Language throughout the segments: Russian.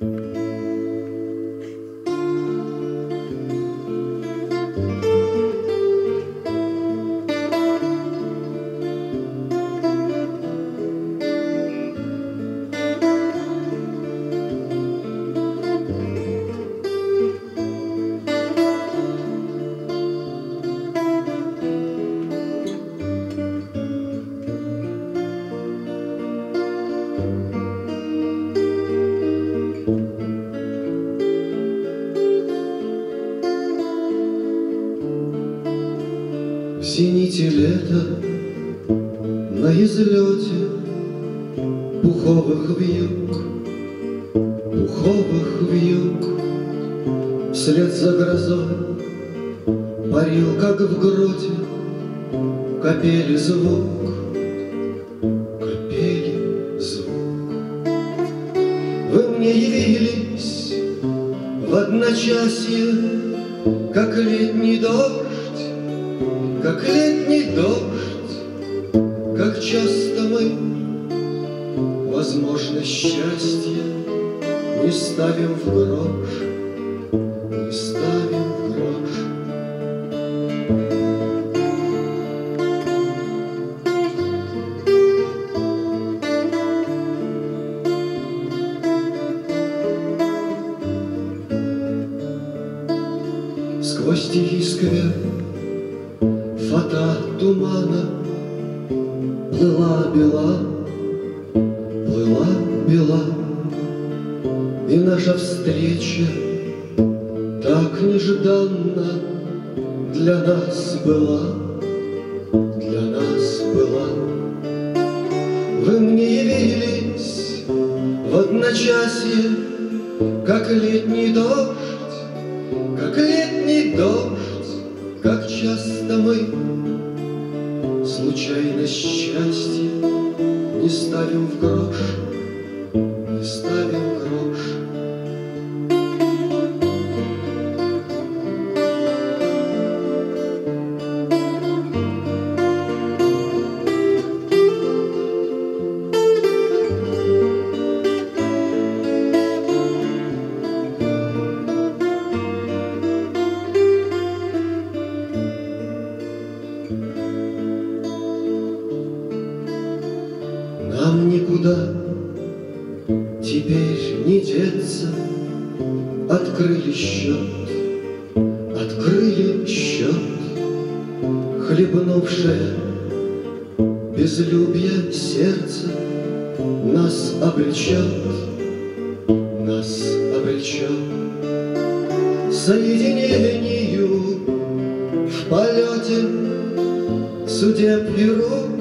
зените на излете Пуховых вьюг, пуховых вьюг Вслед за грозой парил, как в гроте Капели звук, капели звук. Вы мне явились в одночасье, Как летний дождь как летний дождь, как часто мы, возможно, счастье не ставим в грош, не ставим в грош. Сквозь тихий сквер Фата тумана Плыла бела, плыла бела. И наша встреча так нежданно Для нас была, для нас была. Вы мне явились в одночасье Как летний дождь, как летний дождь как часто мы случайно счастье Не ставим в грош, не деться, Открыли счет, открыли счет, Хлебнувшее безлюбье сердце Нас обречет, нас обречет. Соединению в полете Судеб и рук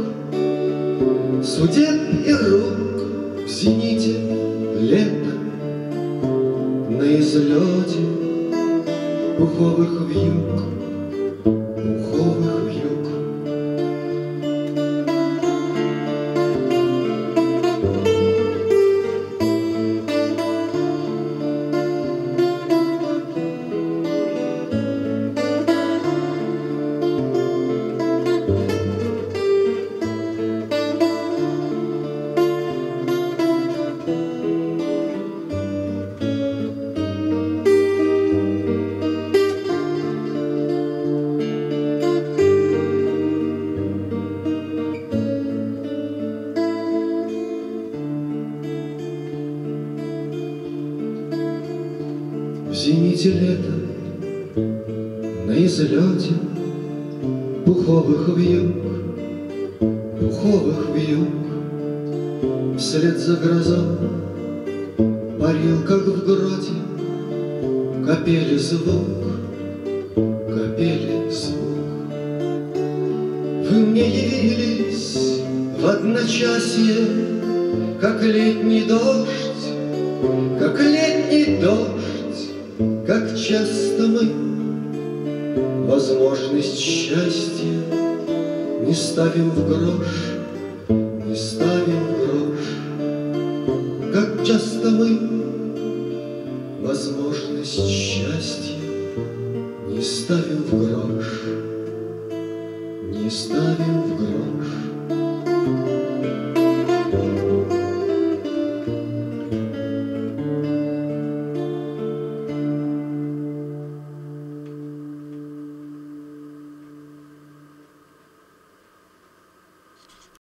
Судеб и рук в зените лето На излете пуховых вьюг, зените лета, на излете Пуховых вьюг, пуховых вьюг. Вслед за грозой парил, как в гроте Капели звук, капели звук. Вы мне явились в одночасье Как летний дождь, как часто мы возможность счастья не ставим в грош, не ставим в грош, как часто мы возможность счастья не ставим в грош, не ставим в грош.